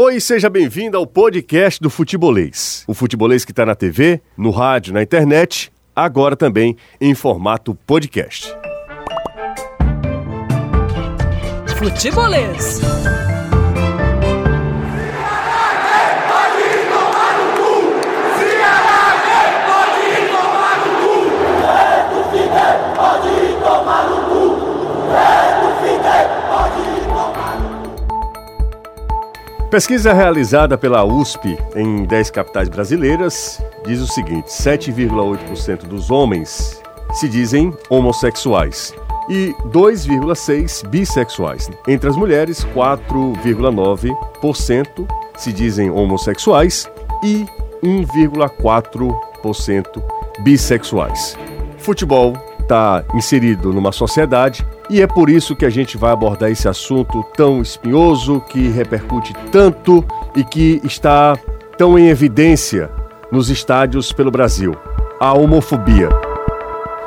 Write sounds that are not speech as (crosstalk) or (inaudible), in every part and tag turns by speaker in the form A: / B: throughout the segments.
A: Oi, seja bem-vindo ao podcast do Futebolês. O Futebolês que está na TV, no rádio, na internet, agora também em formato podcast.
B: Futebolês.
A: Pesquisa realizada pela USP em 10 capitais brasileiras diz o seguinte: 7,8% dos homens se dizem homossexuais e 2,6% bissexuais. Entre as mulheres, 4,9% se dizem homossexuais e 1,4% bissexuais. Futebol está inserido numa sociedade e é por isso que a gente vai abordar esse assunto tão espinhoso, que repercute tanto e que está tão em evidência nos estádios pelo Brasil: a homofobia.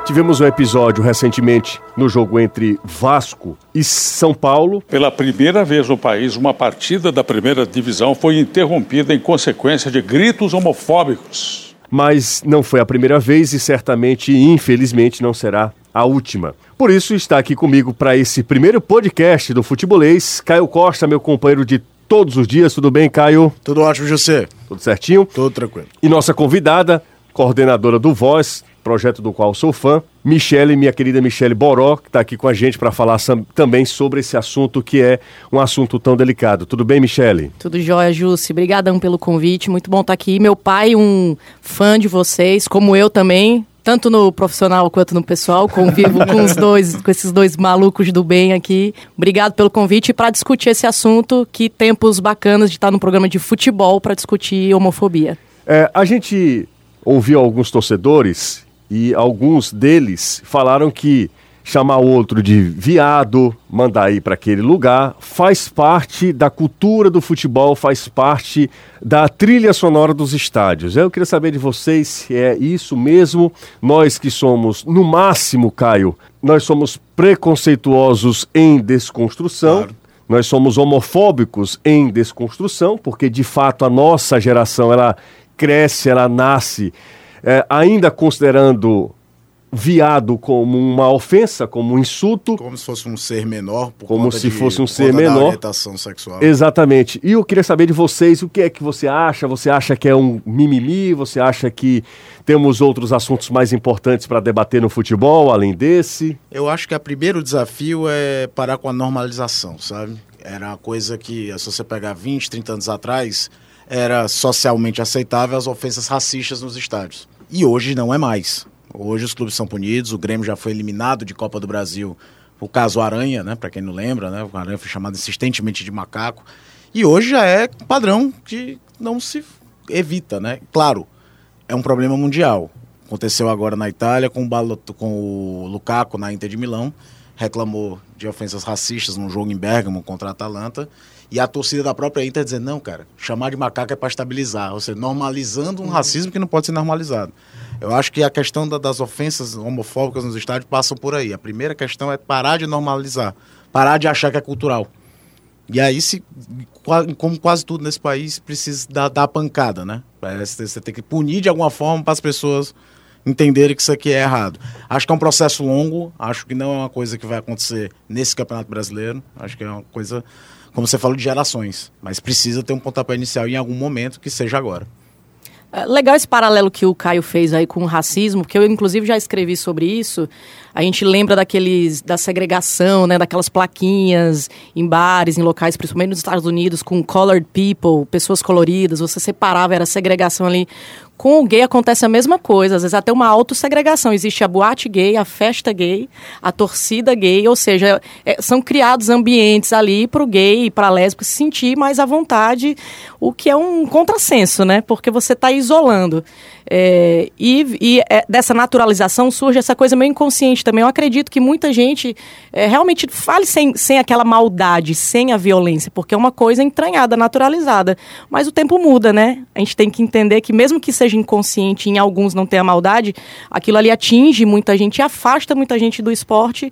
A: Tivemos um episódio recentemente no jogo entre Vasco e São Paulo.
C: Pela primeira vez no país, uma partida da primeira divisão foi interrompida em consequência de gritos homofóbicos.
A: Mas não foi a primeira vez e certamente, infelizmente, não será a última. Por isso está aqui comigo para esse primeiro podcast do Futebolês, Caio Costa, meu companheiro de todos os dias. Tudo bem, Caio?
D: Tudo ótimo, José.
A: Tudo certinho?
D: Tudo tranquilo.
A: E nossa convidada, coordenadora do Voz, projeto do qual sou fã, Michele, minha querida Michele Boró, que está aqui com a gente para falar também sobre esse assunto que é um assunto tão delicado. Tudo bem, Michele?
B: Tudo jóia, Jussi. Obrigadão pelo convite. Muito bom estar tá aqui. Meu pai, um fã de vocês, como eu também tanto no profissional quanto no pessoal. Convivo (laughs) com os dois, com esses dois malucos do bem aqui. Obrigado pelo convite para discutir esse assunto. Que tempos bacanas de estar no programa de futebol para discutir homofobia.
A: É, a gente ouviu alguns torcedores e alguns deles falaram que chamar outro de viado, mandar ir para aquele lugar, faz parte da cultura do futebol, faz parte da trilha sonora dos estádios. Eu queria saber de vocês se é isso mesmo. Nós que somos, no máximo, Caio, nós somos preconceituosos em desconstrução. Claro. Nós somos homofóbicos em desconstrução, porque de fato a nossa geração ela cresce, ela nasce é, ainda considerando viado como uma ofensa, como um insulto.
D: Como se fosse um ser menor.
A: como se de, fosse um ser menor.
D: orientação sexual.
A: Exatamente. E eu queria saber de vocês o que é que você acha. Você acha que é um mimimi? Você acha que temos outros assuntos mais importantes para debater no futebol, além desse?
D: Eu acho que o primeiro desafio é parar com a normalização, sabe? Era uma coisa que, se você pegar 20, 30 anos atrás, era socialmente aceitável as ofensas racistas nos estádios. E hoje não é mais. Hoje os clubes são punidos, o Grêmio já foi eliminado de Copa do Brasil o caso Aranha, né? Para quem não lembra, né? O Aranha foi chamado insistentemente de macaco. E hoje já é padrão que não se evita, né? Claro, é um problema mundial. Aconteceu agora na Itália com o, com o Lukaku na Inter de Milão, reclamou de ofensas racistas num jogo em Bergamo contra a Atalanta. E a torcida da própria Inter dizendo, não, cara, chamar de macaco é para estabilizar, ou seja, normalizando um racismo que não pode ser normalizado. Eu acho que a questão da, das ofensas homofóbicas nos estádios passam por aí. A primeira questão é parar de normalizar, parar de achar que é cultural. E aí, se, como quase tudo nesse país, precisa dar, dar pancada, né? Você tem que punir de alguma forma para as pessoas entenderem que isso aqui é errado. Acho que é um processo longo, acho que não é uma coisa que vai acontecer nesse Campeonato Brasileiro, acho que é uma coisa, como você falou, de gerações. Mas precisa ter um pontapé inicial em algum momento que seja agora.
B: É legal esse paralelo que o Caio fez aí com o racismo, porque eu inclusive já escrevi sobre isso. A gente lembra daqueles da segregação, né, daquelas plaquinhas em bares, em locais, principalmente nos Estados Unidos, com colored people, pessoas coloridas. Você separava, era segregação ali. Com o gay acontece a mesma coisa, às vezes até uma autossegregação. Existe a boate gay, a festa gay, a torcida gay, ou seja, é, são criados ambientes ali para o gay e para a lésbica se sentir mais à vontade, o que é um contrassenso, né? Porque você está isolando. É, e, e é, dessa naturalização surge essa coisa meio inconsciente também. Eu acredito que muita gente é, realmente fale sem, sem aquela maldade, sem a violência, porque é uma coisa entranhada, naturalizada. Mas o tempo muda, né? A gente tem que entender que, mesmo que seja inconsciente em alguns não tenha maldade, aquilo ali atinge muita gente afasta muita gente do esporte,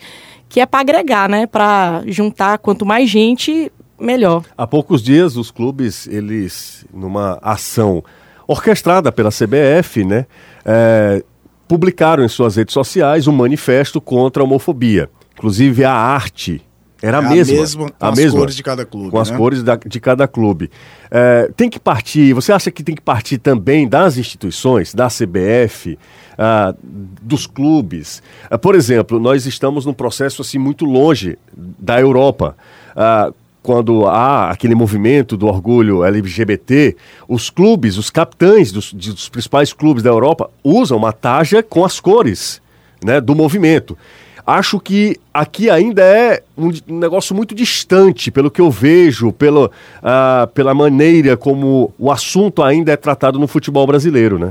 B: que é para agregar, né? Para juntar quanto mais gente melhor.
A: Há poucos dias, os clubes, eles, numa ação orquestrada pela CBF, né, é, publicaram em suas redes sociais um manifesto contra a homofobia. Inclusive, a arte era a, é a mesma.
D: mesma. Com a as mesma, cores de cada clube.
A: Com né? as cores da, de cada clube. É, tem que partir, você acha que tem que partir também das instituições, da CBF, ah, dos clubes? Ah, por exemplo, nós estamos num processo assim muito longe da Europa. Ah, quando há aquele movimento do orgulho LGBT, os clubes, os capitães dos, dos principais clubes da Europa usam uma taja com as cores né, do movimento. Acho que aqui ainda é um negócio muito distante, pelo que eu vejo, pelo, uh, pela maneira como o assunto ainda é tratado no futebol brasileiro, né?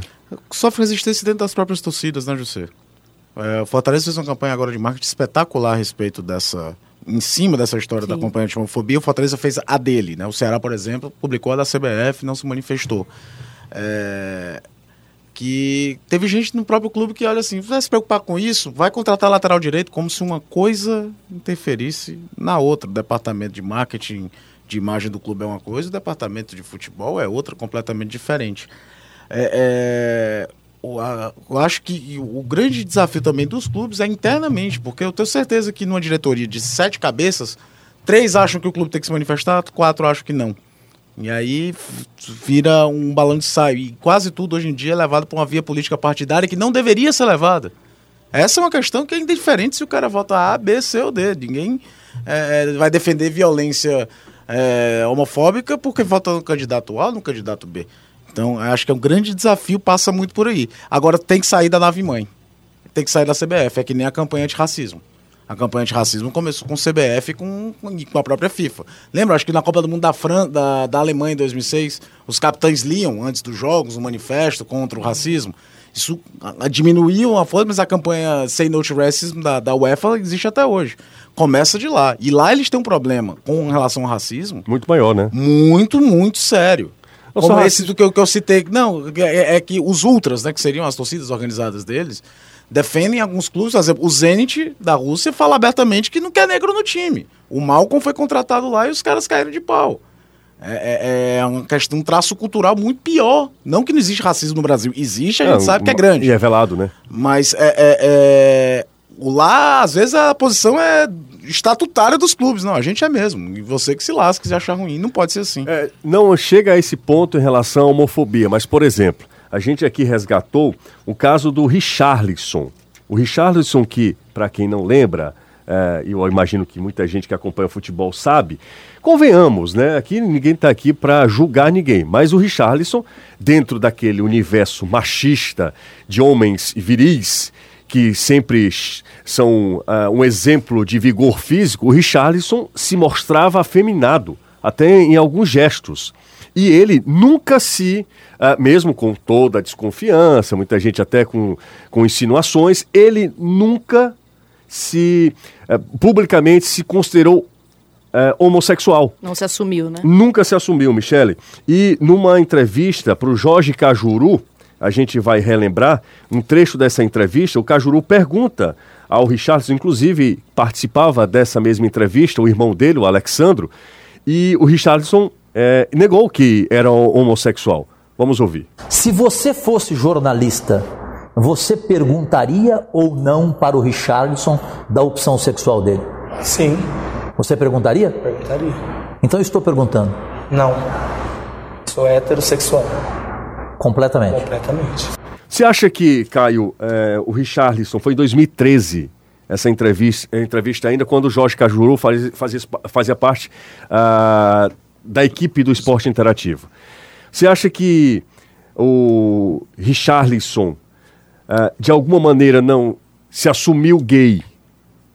D: Sofre resistência dentro das próprias torcidas, né, José? É, o Fortaleza fez uma campanha agora de marketing espetacular a respeito dessa, em cima dessa história Sim. da campanha de homofobia, o Fortaleza fez a dele, né? O Ceará, por exemplo, publicou a da CBF, não se manifestou. É, que teve gente no próprio clube que olha assim, vai se preocupar com isso, vai contratar lateral direito como se uma coisa interferisse na outra. O departamento de marketing, de imagem do clube é uma coisa, o departamento de futebol é outra, completamente diferente. É, é, eu acho que o grande desafio também dos clubes é internamente, porque eu tenho certeza que numa diretoria de sete cabeças, três acham que o clube tem que se manifestar, quatro acham que não. E aí vira um balão de saio. E quase tudo hoje em dia é levado para uma via política partidária que não deveria ser levada. Essa é uma questão que é indiferente se o cara vota A, B, C ou D. Ninguém é, é, vai defender violência é, homofóbica porque vota no candidato A ou no candidato B. Então, acho que é um grande desafio, passa muito por aí. Agora, tem que sair da nave mãe. Tem que sair da CBF. É que nem a campanha de racismo. A campanha de racismo começou com o CBF e com, com a própria FIFA. Lembra, acho que na Copa do Mundo da, Fran, da, da Alemanha em 2006, os capitães liam, antes dos jogos, um manifesto contra o racismo. Isso a, a diminuiu a força, mas a campanha Say No to Racism da, da UEFA existe até hoje. Começa de lá. E lá eles têm um problema com relação ao racismo.
A: Muito maior, né?
D: Muito, muito sério. Como esse do que eu, que eu citei. Não, é, é, que os ultras, né, que seriam as torcidas organizadas deles, defendem alguns clubes, por exemplo, o Zenit da Rússia fala abertamente que não quer negro no time. O Malcolm foi contratado lá e os caras caíram de pau. É, é, é uma questão, um traço cultural muito pior. Não que não existe racismo no Brasil. Existe, a gente sabe que é grande.
A: E é velado, né?
D: Mas é, é, é, lá, às vezes, a posição é estatutária dos clubes. Não, a gente é mesmo. E você que se lasca, se achar ruim. Não pode ser assim.
A: É, não chega a esse ponto em relação à homofobia, mas, por exemplo, a gente aqui resgatou o caso do Richarlison. O Richarlison que, para quem não lembra, é, eu imagino que muita gente que acompanha o futebol sabe, convenhamos, né? Aqui ninguém está aqui para julgar ninguém, mas o Richarlison, dentro daquele universo machista de homens viris, que sempre são uh, um exemplo de vigor físico, o Richarlison se mostrava afeminado, até em alguns gestos. E ele nunca se, uh, mesmo com toda a desconfiança, muita gente até com, com insinuações, ele nunca se uh, publicamente se considerou homossexual.
B: Não se assumiu, né?
A: Nunca se assumiu, Michele. E numa entrevista para o Jorge Cajuru, a gente vai relembrar um trecho dessa entrevista, o Cajuru pergunta ao Richardson, inclusive participava dessa mesma entrevista, o irmão dele, o Alexandro, e o Richardson é, negou que era homossexual. Vamos ouvir.
E: Se você fosse jornalista, você perguntaria ou não para o Richardson da opção sexual dele?
F: Sim.
E: Você perguntaria?
F: Perguntaria.
E: Então eu estou perguntando.
F: Não. Sou heterossexual.
E: Completamente.
F: Completamente.
A: Você acha que, Caio, é, o Richarlison foi em 2013 essa entrevista, entrevista ainda quando o Jorge Cajuru fazia, fazia, fazia parte uh, da equipe do esporte interativo. Você acha que o Richarlison, uh, de alguma maneira, não se assumiu gay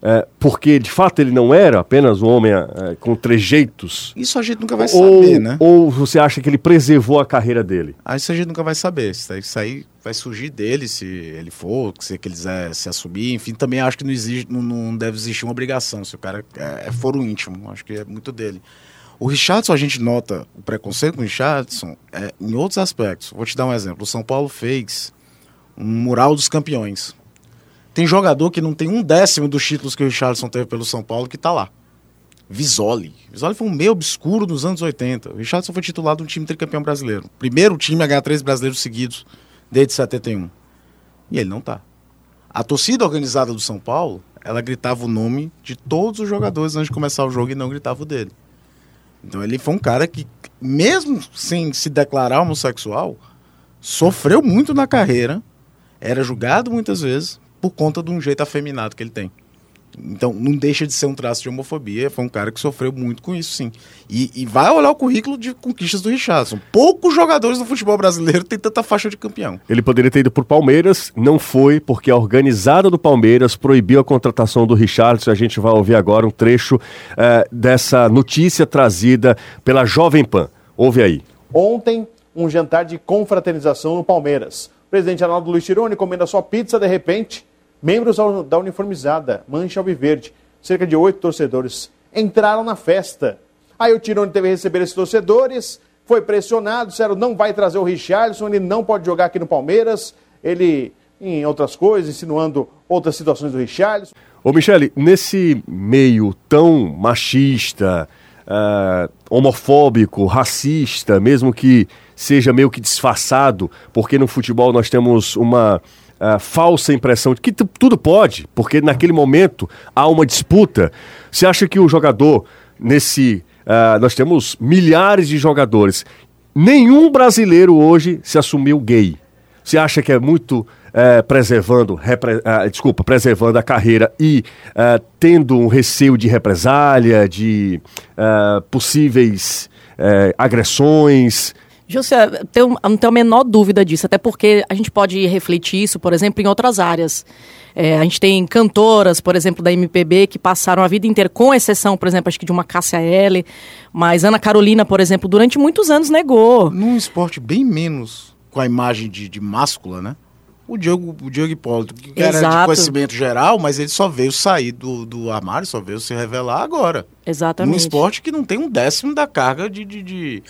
A: é, porque de fato ele não era apenas um homem é, com trejeitos.
D: Isso a gente nunca vai saber, né?
A: Ou você acha que ele preservou a carreira dele?
D: Ah, isso a gente nunca vai saber. Isso aí, vai surgir dele se ele for, se ele quiser se assumir. Enfim, também acho que não, existe, não, não deve existir uma obrigação se o cara é, é foro íntimo. Acho que é muito dele. O Richardson, a gente nota o preconceito com o Richardson é, em outros aspectos. Vou te dar um exemplo. O São Paulo fez um mural dos campeões tem jogador que não tem um décimo dos títulos que o Richardson teve pelo São Paulo que está lá. Visoli. Visoli foi um meio obscuro dos anos 80. O Richardson foi titular de um time tricampeão brasileiro. Primeiro time a ganhar três brasileiros seguidos desde 71. E ele não tá. A torcida organizada do São Paulo, ela gritava o nome de todos os jogadores antes de começar o jogo e não gritava o dele. Então ele foi um cara que, mesmo sem se declarar homossexual, sofreu muito na carreira, era julgado muitas vezes por conta de um jeito afeminado que ele tem. Então, não deixa de ser um traço de homofobia. Foi um cara que sofreu muito com isso, sim. E, e vai olhar o currículo de conquistas do Richardson. Poucos jogadores do futebol brasileiro têm tanta faixa de campeão.
A: Ele poderia ter ido por Palmeiras, não foi, porque a organizada do Palmeiras proibiu a contratação do Richardson. A gente vai ouvir agora um trecho eh, dessa notícia trazida pela Jovem Pan. Ouve aí.
G: Ontem, um jantar de confraternização no Palmeiras. O presidente Arnaldo Luiz Tironi comenda sua pizza, de repente Membros da uniformizada Mancha Alviverde, cerca de oito torcedores, entraram na festa. Aí o Tirone teve que receber esses torcedores, foi pressionado, disseram não vai trazer o Richarlison, ele não pode jogar aqui no Palmeiras. Ele, em outras coisas, insinuando outras situações do Richarlison.
A: Ô Michele, nesse meio tão machista, uh, homofóbico, racista, mesmo que seja meio que disfarçado, porque no futebol nós temos uma uh, falsa impressão de que tudo pode, porque naquele momento há uma disputa. Você acha que o jogador, nesse. Uh, nós temos milhares de jogadores. Nenhum brasileiro hoje se assumiu gay. Você acha que é muito uh, preservando, repre, uh, desculpa, preservando a carreira e uh, tendo um receio de represália, de possíveis agressões?
B: José, tenho, não tenho a menor dúvida disso, até porque a gente pode refletir isso, por exemplo, em outras áreas. É, a gente tem cantoras, por exemplo, da MPB, que passaram a vida inteira, com exceção, por exemplo, acho que de uma Cássia L. Mas Ana Carolina, por exemplo, durante muitos anos negou.
D: Num esporte bem menos com a imagem de, de máscula, né? O Diogo, o Diogo Hipólito, que Exato. era de conhecimento geral, mas ele só veio sair do, do armário, só veio se revelar agora.
B: Exatamente.
D: Num esporte que não tem um décimo da carga de, de, de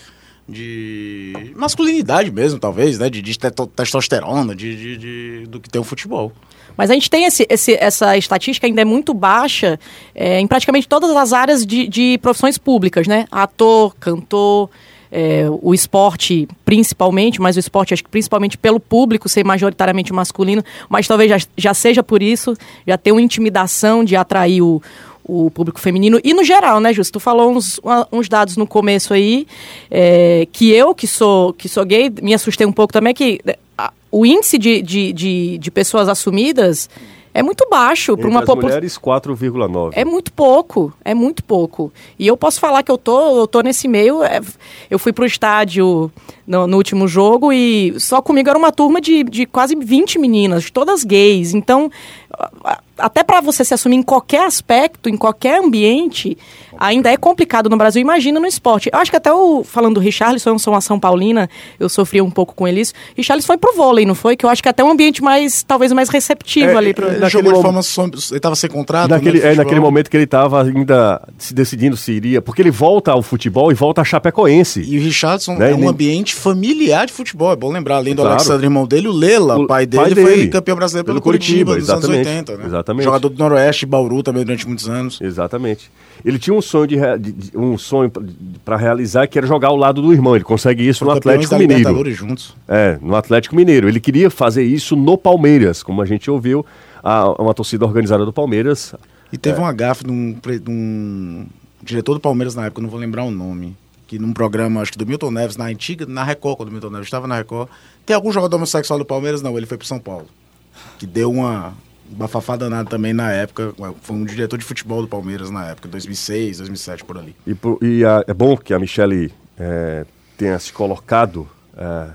D: de masculinidade mesmo, talvez, né? De, de testosterona, de, de, de, do que tem o futebol.
B: Mas a gente tem esse, esse, essa estatística ainda é muito baixa é, em praticamente todas as áreas de, de profissões públicas, né? Ator, cantor, é, o esporte principalmente, mas o esporte acho que principalmente pelo público ser majoritariamente masculino, mas talvez já, já seja por isso, já tem uma intimidação de atrair o o público feminino e no geral, né, Justo? Tu falou uns, uns dados no começo aí é, que eu, que sou, que sou gay, me assustei um pouco também, que a, o índice de, de, de, de pessoas assumidas é muito baixo para uma
A: população. mulheres 4,9.
B: É muito pouco, é muito pouco. E eu posso falar que eu tô, eu tô nesse meio. É, eu fui pro estádio no, no, último jogo e só comigo era uma turma de, de quase 20 meninas, todas gays. Então, até para você se assumir em qualquer aspecto, em qualquer ambiente, ainda é complicado no Brasil. Imagina no esporte. Eu acho que até o, falando do Richarlison, eu sou uma São Paulina, eu sofri um pouco com ele isso. Richarlison foi pro vôlei, não foi? Que eu acho que é até um ambiente mais, talvez mais receptivo é, ali. Pro...
D: Ele jogou de forma, ele estava sem contrato.
A: Naquele, né, é, naquele momento que ele estava ainda se decidindo se iria, porque ele volta ao futebol e volta a Chapecoense.
D: E o Richardson né? é um ambiente familiar de futebol, é bom lembrar. Além do claro. Alexandre, irmão dele, o Lela, o pai dele, pai dele foi campeão brasileiro pelo, pelo Curitiba, Curitiba anos 80, né?
A: Exatamente.
D: Jogador do Noroeste, Bauru também durante muitos anos.
A: Exatamente. Ele tinha um sonho de, de, um sonho para realizar que era jogar ao lado do irmão. Ele consegue isso no Atlético Mineiro.
D: juntos.
A: É, no Atlético Mineiro. Ele queria fazer isso no Palmeiras, como a gente ouviu, a, uma torcida organizada do Palmeiras.
D: E teve é. um agafe de um, de um diretor do Palmeiras na época, não vou lembrar o nome que num programa, acho que do Milton Neves, na antiga, na Record, quando o Milton Neves estava na Record, tem algum jogador homossexual do Palmeiras? Não, ele foi pro São Paulo. Que deu uma, bafafá danado também na época. Foi um diretor de futebol do Palmeiras na época, 2006, 2007, por ali.
A: E, e a, é bom que a Michele é, tenha se colocado é,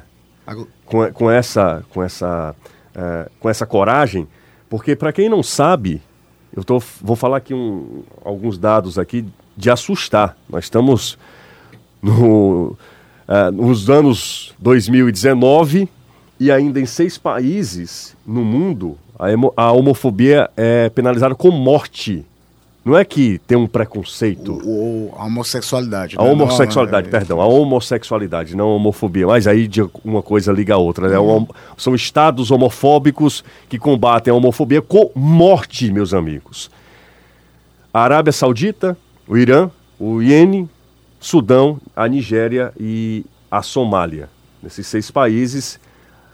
A: com, com, essa, com, essa, é, com essa coragem, porque para quem não sabe, eu tô, vou falar aqui um, alguns dados aqui de assustar. Nós estamos no, uh, nos anos 2019 e ainda em seis países no mundo a, a homofobia é penalizada com morte. Não é que tem um preconceito.
D: A homossexualidade.
A: A né? homossexualidade, não, é... perdão. A homossexualidade, não a homofobia. Mas aí de uma coisa liga a outra. Né? Uhum. São estados homofóbicos que combatem a homofobia com morte, meus amigos. A Arábia Saudita, o Irã, o Iêmen, Sudão, a Nigéria e a Somália. Nesses seis países,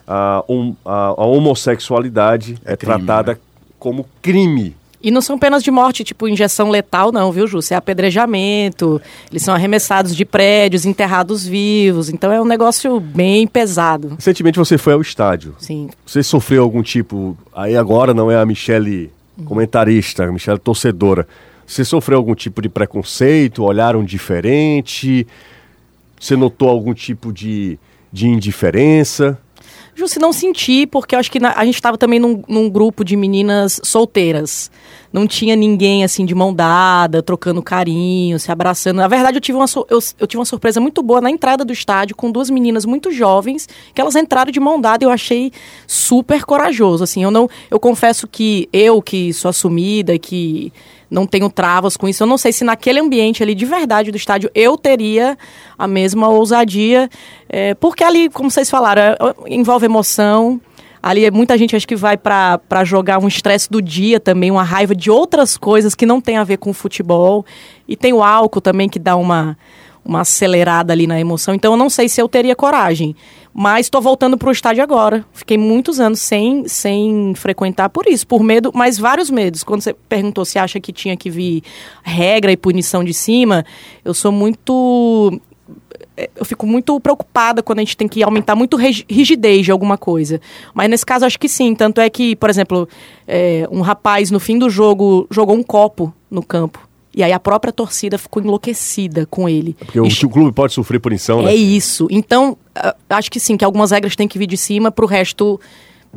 A: a, um, a, a homossexualidade é, é crime, tratada né? como crime
B: e não são penas de morte, tipo injeção letal, não, viu, Ju? É apedrejamento, eles são arremessados de prédios, enterrados vivos. Então é um negócio bem pesado.
A: Recentemente você foi ao estádio.
B: Sim.
A: Você sofreu algum tipo. Aí agora não é a Michelle comentarista, a Michelle torcedora. Você sofreu algum tipo de preconceito? Olharam diferente? Você notou algum tipo de, de indiferença?
B: Justo, não senti, porque eu acho que na, a gente estava também num, num, grupo de meninas solteiras. Não tinha ninguém, assim, de mão dada, trocando carinho, se abraçando. Na verdade, eu tive, uma, eu, eu tive uma surpresa muito boa na entrada do estádio, com duas meninas muito jovens, que elas entraram de mão dada e eu achei super corajoso, assim. Eu não... Eu confesso que eu, que sou assumida que não tenho travas com isso. Eu não sei se naquele ambiente ali de verdade do estádio eu teria a mesma ousadia, é, porque ali, como vocês falaram, é, envolve emoção. Ali é muita gente acho que vai para jogar um estresse do dia também, uma raiva de outras coisas que não tem a ver com o futebol. E tem o álcool também que dá uma, uma acelerada ali na emoção. Então eu não sei se eu teria coragem. Mas estou voltando para o estádio agora. Fiquei muitos anos sem, sem frequentar por isso, por medo, mas vários medos. Quando você perguntou se acha que tinha que vir regra e punição de cima, eu sou muito eu fico muito preocupada quando a gente tem que aumentar muito rigidez de alguma coisa. Mas nesse caso acho que sim. Tanto é que, por exemplo, é, um rapaz no fim do jogo jogou um copo no campo. E aí a própria torcida ficou enlouquecida com ele.
A: É porque o, o clube pode sofrer punição,
B: né? É isso. Então, acho que sim, que algumas regras têm que vir de cima para o resto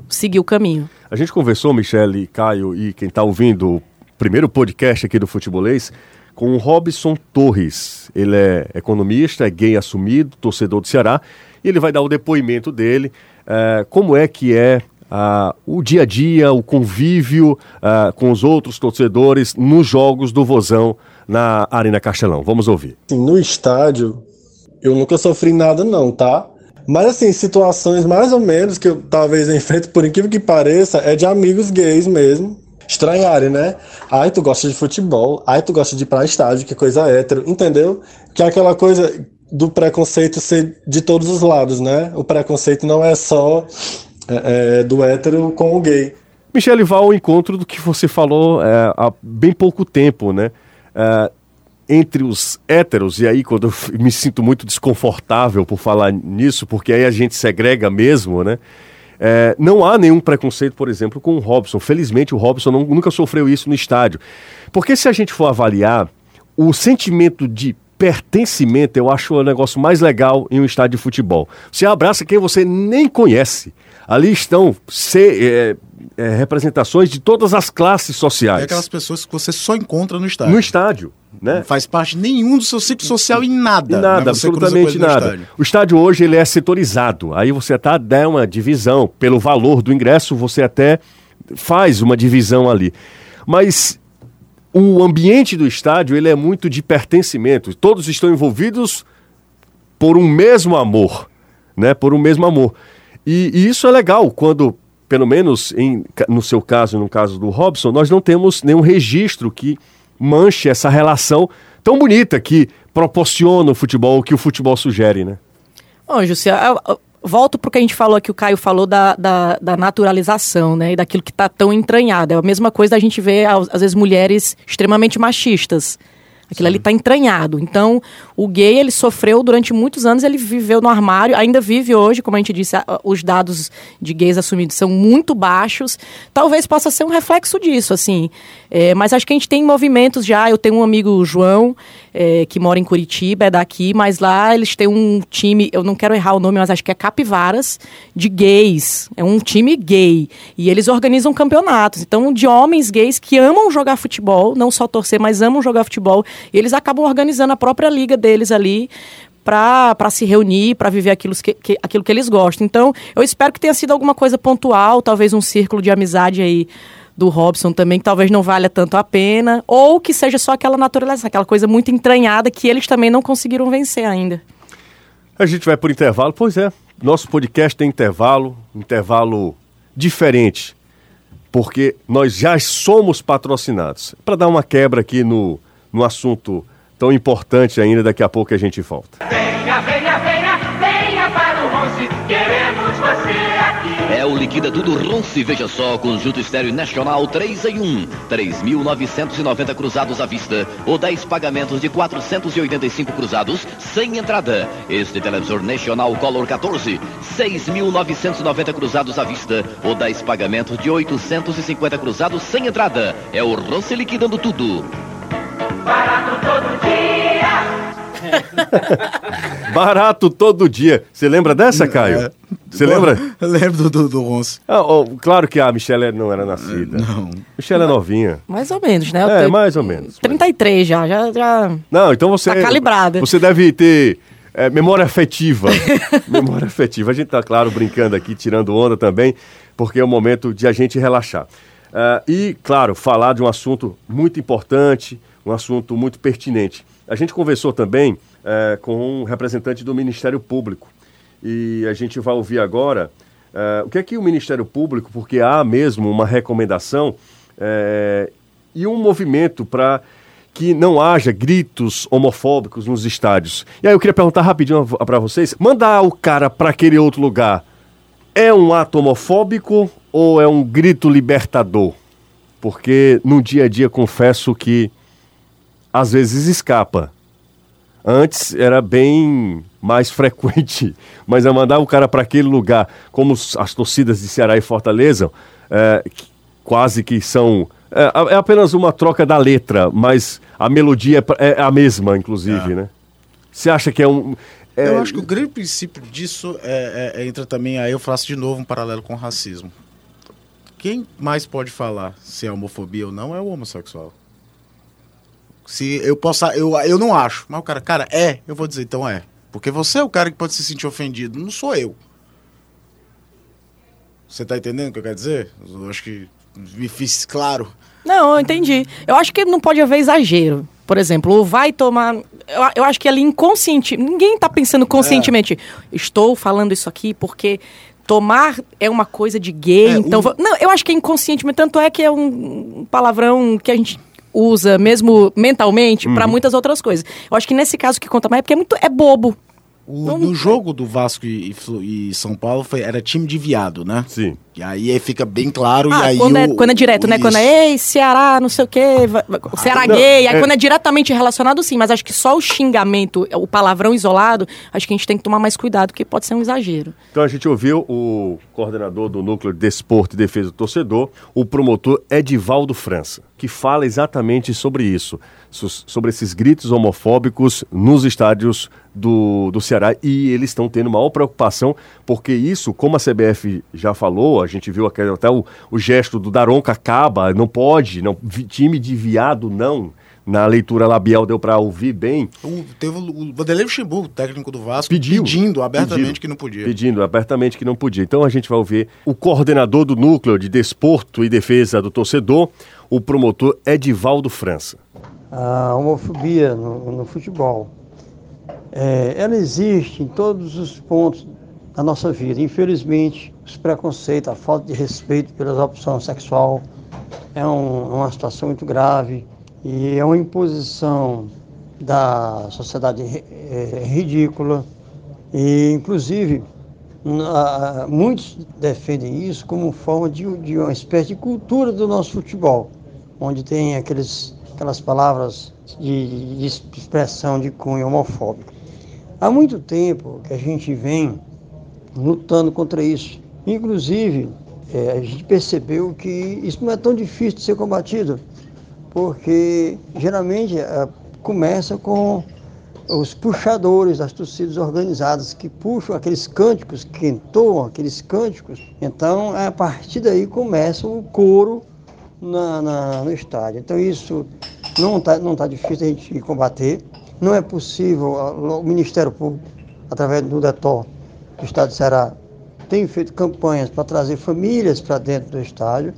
B: seguir o caminho.
A: A gente conversou, Michele, Caio e quem está ouvindo o primeiro podcast aqui do Futebolês, com o Robson Torres. Ele é economista, é gay assumido, torcedor do Ceará, e ele vai dar o depoimento dele, é, como é que é uh, o dia a dia, o convívio uh, com os outros torcedores nos jogos do Vozão na Arena Castelão. Vamos ouvir.
H: No estádio, eu nunca sofri nada não, tá? Mas assim, situações mais ou menos que eu talvez enfrente, por incrível que pareça, é de amigos gays mesmo. Estranharem, né? Ai, tu gosta de futebol. Ai, tu gosta de ir pra estádio, que coisa hétero. Entendeu? Que é aquela coisa do preconceito ser de todos os lados, né? O preconceito não é só é, é, do hétero com o gay.
A: Michele, vá ao encontro do que você falou é, há bem pouco tempo, né? É, entre os héteros, e aí quando eu (laughs) me sinto muito desconfortável por falar nisso, porque aí a gente segrega mesmo, né? É, não há nenhum preconceito, por exemplo, com o Robson. Felizmente, o Robson não, nunca sofreu isso no estádio. Porque se a gente for avaliar, o sentimento de pertencimento eu acho o negócio mais legal em um estádio de futebol. Você abraça quem você nem conhece. Ali estão é, é, representações de todas as classes sociais. É
D: aquelas pessoas que você só encontra no estádio.
A: No estádio. Né?
D: Não faz parte nenhum do seu ciclo social em nada.
A: Em nada, né? absolutamente nada. Estádio. O estádio hoje ele é setorizado. Aí você até dá uma divisão. Pelo valor do ingresso, você até faz uma divisão ali. Mas o ambiente do estádio ele é muito de pertencimento. Todos estão envolvidos por um mesmo amor, né? Por um mesmo amor. E, e isso é legal quando, pelo menos em, no seu caso, no caso do Robson, nós não temos nenhum registro que manche essa relação tão bonita que proporciona o futebol, que o futebol sugere, né?
B: Bom, José, volto para o que a gente falou aqui, o Caio falou da, da, da naturalização, né? E daquilo que está tão entranhado. É a mesma coisa da gente ver, às vezes, mulheres extremamente machistas. Aquilo Sim. ali está entranhado. Então, o gay, ele sofreu durante muitos anos, ele viveu no armário, ainda vive hoje, como a gente disse, os dados de gays assumidos são muito baixos. Talvez possa ser um reflexo disso, assim. É, mas acho que a gente tem movimentos já. Eu tenho um amigo, João, é, que mora em Curitiba, é daqui, mas lá eles têm um time, eu não quero errar o nome, mas acho que é Capivaras, de gays. É um time gay. E eles organizam campeonatos. Então, de homens gays que amam jogar futebol, não só torcer, mas amam jogar futebol. E eles acabam organizando a própria liga deles ali para se reunir, para viver aquilo que, que, aquilo que eles gostam. Então, eu espero que tenha sido alguma coisa pontual, talvez um círculo de amizade aí do Robson também, que talvez não valha tanto a pena, ou que seja só aquela natureza, aquela coisa muito entranhada que eles também não conseguiram vencer ainda.
A: A gente vai por intervalo, pois é. Nosso podcast tem intervalo, intervalo diferente, porque nós já somos patrocinados. Para dar uma quebra aqui no no assunto tão importante ainda. Daqui a pouco a gente volta.
I: Venha, venha, venha, venha para o Ronce, queremos você aqui.
J: É o Liquida Tudo Ronce, veja só, conjunto estéreo nacional 3 em 1. 3.990 cruzados à vista, ou 10 pagamentos de 485 cruzados, sem entrada. Este televisor nacional Color 14, 6.990 cruzados à vista, ou 10 pagamentos de 850 cruzados, sem entrada. É o Ronce liquidando tudo.
I: Barato todo dia. (laughs)
A: Barato todo dia. Você lembra dessa, Caio? Você lembra?
D: Eu lembro do, do, do Ronce.
A: Ah, oh, claro que a Michelle não era nascida.
D: Não.
A: Michelle é novinha.
B: Mais ou menos, né? Eu
A: É, mais ou menos.
B: 33 já, já, já...
A: Não, então você.
B: Tá calibrada.
A: Você deve ter é, memória afetiva. (laughs) memória afetiva. A gente tá, claro, brincando aqui, tirando onda também, porque é o momento de a gente relaxar. Ah, e, claro, falar de um assunto muito importante, um assunto muito pertinente. A gente conversou também eh, com um representante do Ministério Público. E a gente vai ouvir agora eh, o que é que o Ministério Público, porque há mesmo uma recomendação eh, e um movimento para que não haja gritos homofóbicos nos estádios. E aí eu queria perguntar rapidinho para vocês: mandar o cara para aquele outro lugar é um ato homofóbico ou é um grito libertador? Porque no dia a dia confesso que às vezes escapa. Antes era bem mais (laughs) frequente, mas a mandar o cara para aquele lugar, como as torcidas de Ceará e Fortaleza, é, quase que são. É, é apenas uma troca da letra, mas a melodia é pra- é a mesma, inclusive, né? Você acha que é um. é-
D: Eu acho que o grande princípio disso é, é- é- entra também, aí eu faço de novo um paralelo com o racismo. Quem mais pode falar se é homofobia ou não é o homossexual. Se eu possa, eu, eu não acho, mas o cara, cara, é, eu vou dizer, então é. Porque você é o cara que pode se sentir ofendido, não sou eu. Você tá entendendo o que eu quero dizer? Eu acho que me fiz claro.
B: Não, eu entendi. Eu acho que não pode haver exagero. Por exemplo, vai tomar. Eu, eu acho que ali inconsciente. Ninguém tá pensando conscientemente. Estou falando isso aqui porque tomar é uma coisa de gay.
D: É,
B: então.
D: o-
B: Não, eu acho que é inconscientemente. Tanto é que é um palavrão que a gente usa mesmo mentalmente pra muitas outras coisas. Eu acho que nesse caso que conta mais é porque é muito. É bobo.
D: O,
B: Não-
D: no jogo do Vasco e, e e São Paulo foi, era time de viado, né?
A: Sim.
D: E aí, aí fica bem claro.
B: Ah,
D: e aí
B: quando, é,
D: o-
B: quando é direto, né?
D: isso.
B: Quando é, ei, Ceará, não sei o quê, Ceará
A: não,
B: gay. Aí
A: é-
B: quando é diretamente relacionado, sim. Mas acho que só o xingamento, o palavrão isolado, acho que a gente tem que tomar mais cuidado, porque pode ser um exagero.
A: Então a gente ouviu o coordenador do Núcleo de Desporto e Defesa do Torcedor, o promotor Edivaldo França, que fala exatamente sobre isso, so- sobre esses gritos homofóbicos nos estádios do, do Ceará e eles estão tendo maior preocupação, porque isso, como a CBF já falou, a gente viu até o, o gesto do Daronca acaba, não pode, não, vi- time de viado não. Na leitura labial deu para ouvir bem.
D: O- teve o, Vanderlei Luxemburgo, técnico do Vasco,
A: Pediu.
D: pedindo abertamente que não podia.
A: Pedindo abertamente que não podia. Então a gente vai ouvir o coordenador do Núcleo de Desporto e Defesa do Torcedor, o promotor Edivaldo França.
K: a homofobia no, no futebol. É, ela existe em todos os pontos da nossa vida. Infelizmente, os preconceitos, a falta de respeito pela opção sexual é um- uma situação muito grave e é uma imposição da sociedade é, ridícula. E, inclusive, na- muitos defendem isso como forma de, de uma espécie de cultura do nosso futebol, onde tem aqueles, aquelas palavras de, de expressão de cunho homofóbico. Há muito tempo que a gente vem lutando contra isso. Inclusive, eh, a gente percebeu que isso não é tão difícil de ser combatido, porque geralmente eh, começa com os puxadores das torcidas organizadas que puxam aqueles cânticos, que entoam aqueles cânticos. Então, a partir daí começa o coro na, na- no estádio. Então, isso não está não tá difícil a gente combater. Não é possível, o Ministério Público, através do DETOR do Estado de Ceará, tem feito campanhas para trazer famílias para dentro do estádio,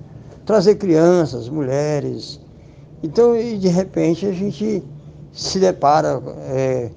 K: trazer crianças, mulheres. Então, e de repente, a gente se depara é,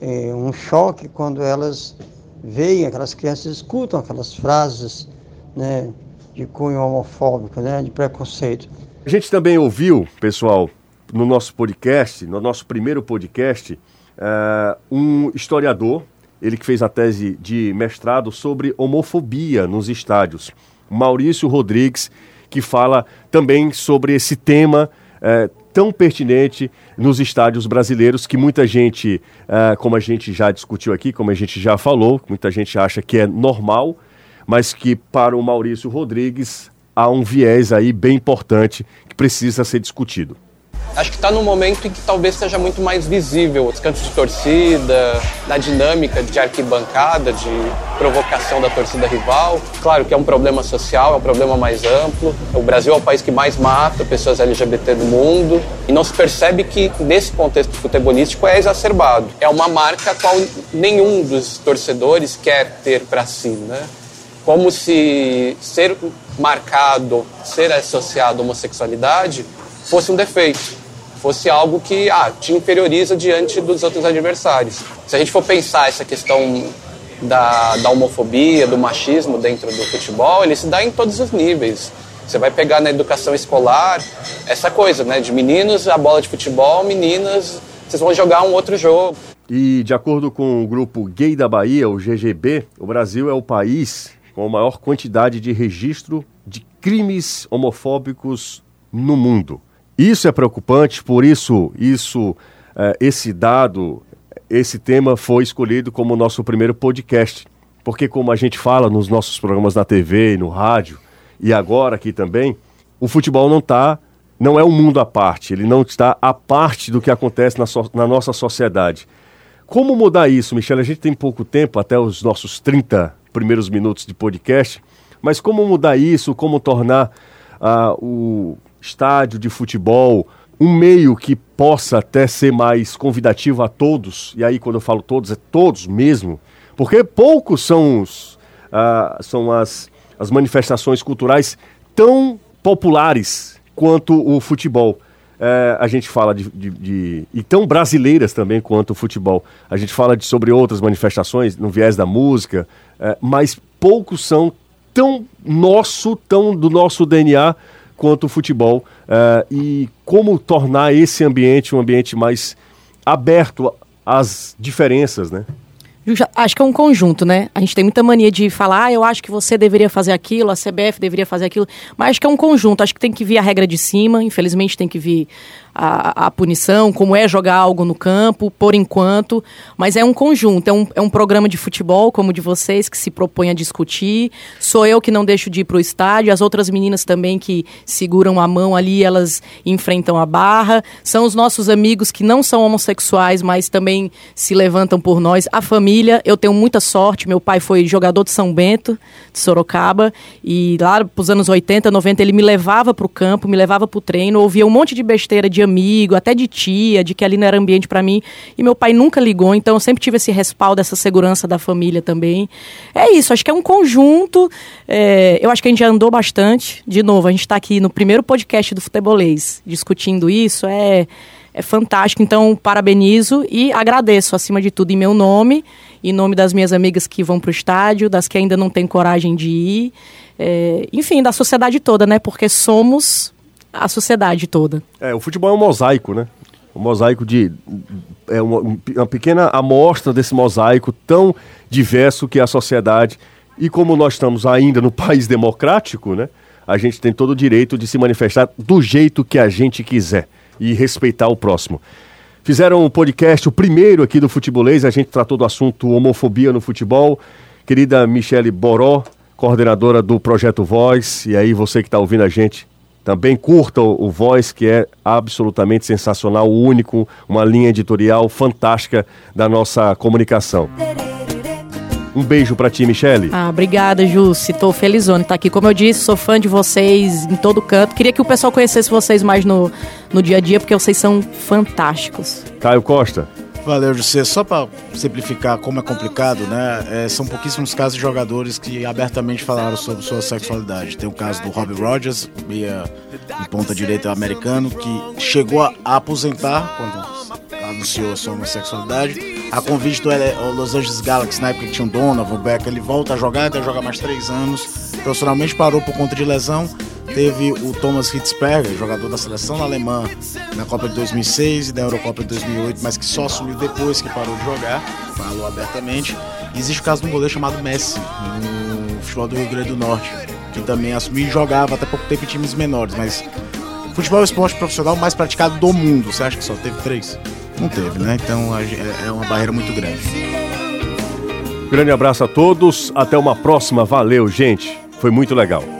K: é, um choque quando elas veem, aquelas crianças escutam aquelas frases né, de cunho homofóbico, né, de preconceito.
A: A gente também ouviu, pessoal, no nosso podcast, no nosso primeiro podcast, é, um historiador, ele que fez a tese de mestrado sobre homofobia nos estádios, Maurício Rodrigues, que fala também sobre esse tema é, tão pertinente nos estádios brasileiros que muita gente, é, como a gente já discutiu aqui, como a gente já falou, muita gente acha que é normal, mas que para o Maurício Rodrigues há um viés aí bem importante que precisa ser discutido.
L: Acho que está num momento em que talvez seja muito mais visível os cantos de torcida, na dinâmica de arquibancada, de provocação da torcida rival. Claro que é um problema social, é um problema mais amplo. O Brasil é o país que mais mata pessoas LGBT no mundo e não se percebe que nesse contexto futebolístico é exacerbado. É uma marca a qual nenhum dos torcedores quer ter para si, né? Como se ser marcado, ser associado à homossexualidade fosse um defeito fosse algo que ah, te inferioriza diante dos outros adversários. Se a gente for pensar essa questão da, da homofobia, do machismo dentro do futebol, ele se dá em todos os níveis. Você vai pegar na educação escolar essa coisa, né? De meninos a bola de futebol, meninas, vocês vão jogar um outro jogo.
A: E de acordo com o grupo Gay da Bahia, o GGB, o Brasil é o país com a maior quantidade de registro de crimes homofóbicos no mundo. Isso é preocupante, por isso, isso, é, esse dado, esse tema foi escolhido como nosso primeiro podcast. Porque, como a gente fala nos nossos programas na TV, no rádio e agora aqui também, o futebol não está, não é um mundo à parte, ele não está à parte do que acontece na, so, na nossa sociedade. Como mudar isso, Michele? A gente tem pouco tempo, até os nossos 30 primeiros minutos de podcast, mas como mudar isso, como tornar uh, o, estádio de futebol, um meio que possa até ser mais convidativo a todos, e aí quando eu falo todos, é todos mesmo, porque poucos são, os, ah, são as, as manifestações culturais tão populares quanto o futebol. É, a gente fala de, de, de, e tão brasileiras também quanto o futebol. A gente fala de, sobre outras manifestações no viés da música, é, mas poucos são tão nosso, tão do nosso DNA quanto o futebol uh, e como tornar esse ambiente um ambiente mais aberto às diferenças, né?
B: Acho que é um conjunto, né? A gente tem muita mania de falar, ah, eu acho que você deveria fazer aquilo, a CBF deveria fazer aquilo, mas acho que é um conjunto. Acho que tem que vir a regra de cima, infelizmente tem que vir a, a, punição, como é jogar algo no campo, por enquanto. Mas é um conjunto, é um, é um programa de futebol, como o de vocês, que se propõe a discutir. Sou eu que não deixo de ir para o estádio, as outras meninas também que seguram a mão ali, elas enfrentam a barra. São os nossos amigos que não são homossexuais, mas também se levantam por nós. A família, eu tenho muita sorte, meu pai foi jogador de São Bento, de Sorocaba, e lá para os anos 80, 90, ele me levava para o campo, me levava para o treino, ouvia um monte de besteira de amigo, até de tia, de que ali não era ambiente para mim. E meu pai nunca ligou, então eu sempre tive esse respaldo, essa segurança da família também. É isso, acho que é um conjunto. É, eu acho que a gente já andou bastante. De novo, a gente está aqui no primeiro podcast do Futebolês discutindo isso. É, é fantástico. Então, parabenizo e agradeço, acima de tudo, em meu nome, em nome das minhas amigas que vão para o estádio, das que ainda não têm coragem de ir. É, enfim, da sociedade toda, né? Porque somos a sociedade toda.
A: É, o futebol é um mosaico, né? Um mosaico de. É uma, uma pequena amostra desse mosaico tão diverso que é a sociedade. E como nós estamos ainda no (laughs) país democrático, né? A gente tem todo o direito de se manifestar do jeito que a gente quiser e respeitar o próximo. Fizeram um podcast, o primeiro aqui do Futebolês, a gente tratou do assunto homofobia no futebol. Querida Michele Boró, coordenadora do Projeto Voz, e aí você que está ouvindo a gente, também curta o, Voz, que é absolutamente sensacional, único, uma linha editorial fantástica da nossa comunicação. Um beijo para ti, Michele.
B: Ah, obrigada, Jussi. Tô felizona de estar aqui. Como eu disse, sou fã de vocês em todo canto. Queria que o pessoal conhecesse vocês mais no, no dia a dia, porque vocês são fantásticos.
A: Caio Costa.
D: Valeu, José. Só para simplificar como é complicado, né? É, são pouquíssimos casos de jogadores que abertamente falaram sobre sua sexualidade. Tem o caso do Robbie Rogers, meia em ponta direita americano, que chegou a aposentar quando anunciou sua homossexualidade. A convite do Los Angeles Galaxy, na época que tinha o Donovan, o Beck, ele volta a jogar, até jogar mais três anos. Profissionalmente parou por conta de lesão Teve o Thomas Hitzberger, jogador da seleção alemã na Copa de 2006 e da Eurocopa de 2008, mas que só assumiu depois que parou de jogar, falou abertamente. E existe o caso de um goleiro chamado Messi, no futebol do Rio Grande do Norte, que também assumiu e jogava até pouco tempo em times menores, mas futebol é o esporte profissional mais praticado do mundo. Você acha que só teve três? Não teve, né? Então é uma barreira muito grande.
A: Grande abraço a todos, até uma próxima. Valeu, gente. Foi muito legal.